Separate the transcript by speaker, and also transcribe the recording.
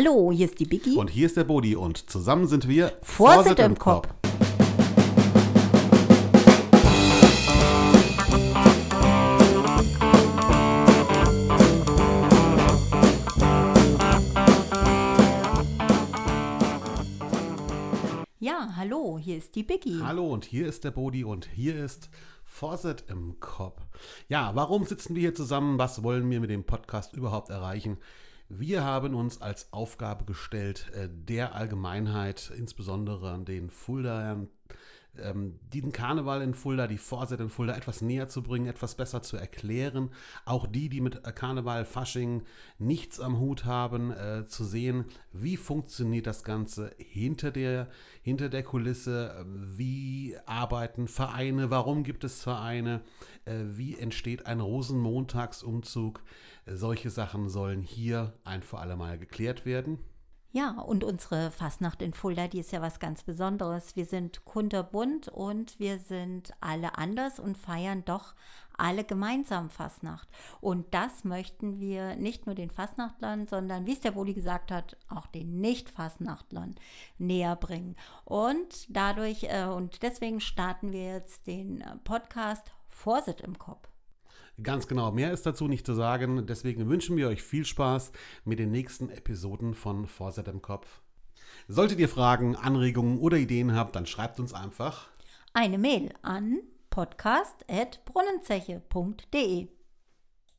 Speaker 1: Hallo, hier ist die Biggie.
Speaker 2: Und hier ist der Bodi und zusammen sind wir
Speaker 1: Vorsitt im Kopf. Ja, hallo, hier ist die Biggie.
Speaker 2: Hallo und hier ist der Bodi und hier ist Vorsitt im Kopf. Ja, warum sitzen wir hier zusammen? Was wollen wir mit dem Podcast überhaupt erreichen? Wir haben uns als Aufgabe gestellt, äh, der Allgemeinheit, insbesondere an den Fuldaern, ähm, den Karneval in Fulda, die Vorsätze in Fulda etwas näher zu bringen, etwas besser zu erklären. Auch die, die mit Karneval, Fasching nichts am Hut haben, äh, zu sehen, wie funktioniert das Ganze hinter der, hinter der Kulisse, wie arbeiten Vereine, warum gibt es Vereine, äh, wie entsteht ein Rosenmontagsumzug. Solche Sachen sollen hier ein für alle Mal geklärt werden.
Speaker 1: Ja, und unsere Fastnacht in Fulda, die ist ja was ganz Besonderes. Wir sind kunterbunt und wir sind alle anders und feiern doch alle gemeinsam Fastnacht. Und das möchten wir nicht nur den Fastnachtlern, sondern, wie es der Boli gesagt hat, auch den Nicht-Fastnachtlern näher bringen. Und dadurch, äh, und deswegen starten wir jetzt den äh, Podcast Vorsitt im Kopf.
Speaker 2: Ganz genau, mehr ist dazu nicht zu sagen. Deswegen wünschen wir euch viel Spaß mit den nächsten Episoden von Vorset im Kopf. Solltet ihr Fragen, Anregungen oder Ideen habt, dann schreibt uns einfach
Speaker 1: eine Mail an podcast.brunnenzeche.de.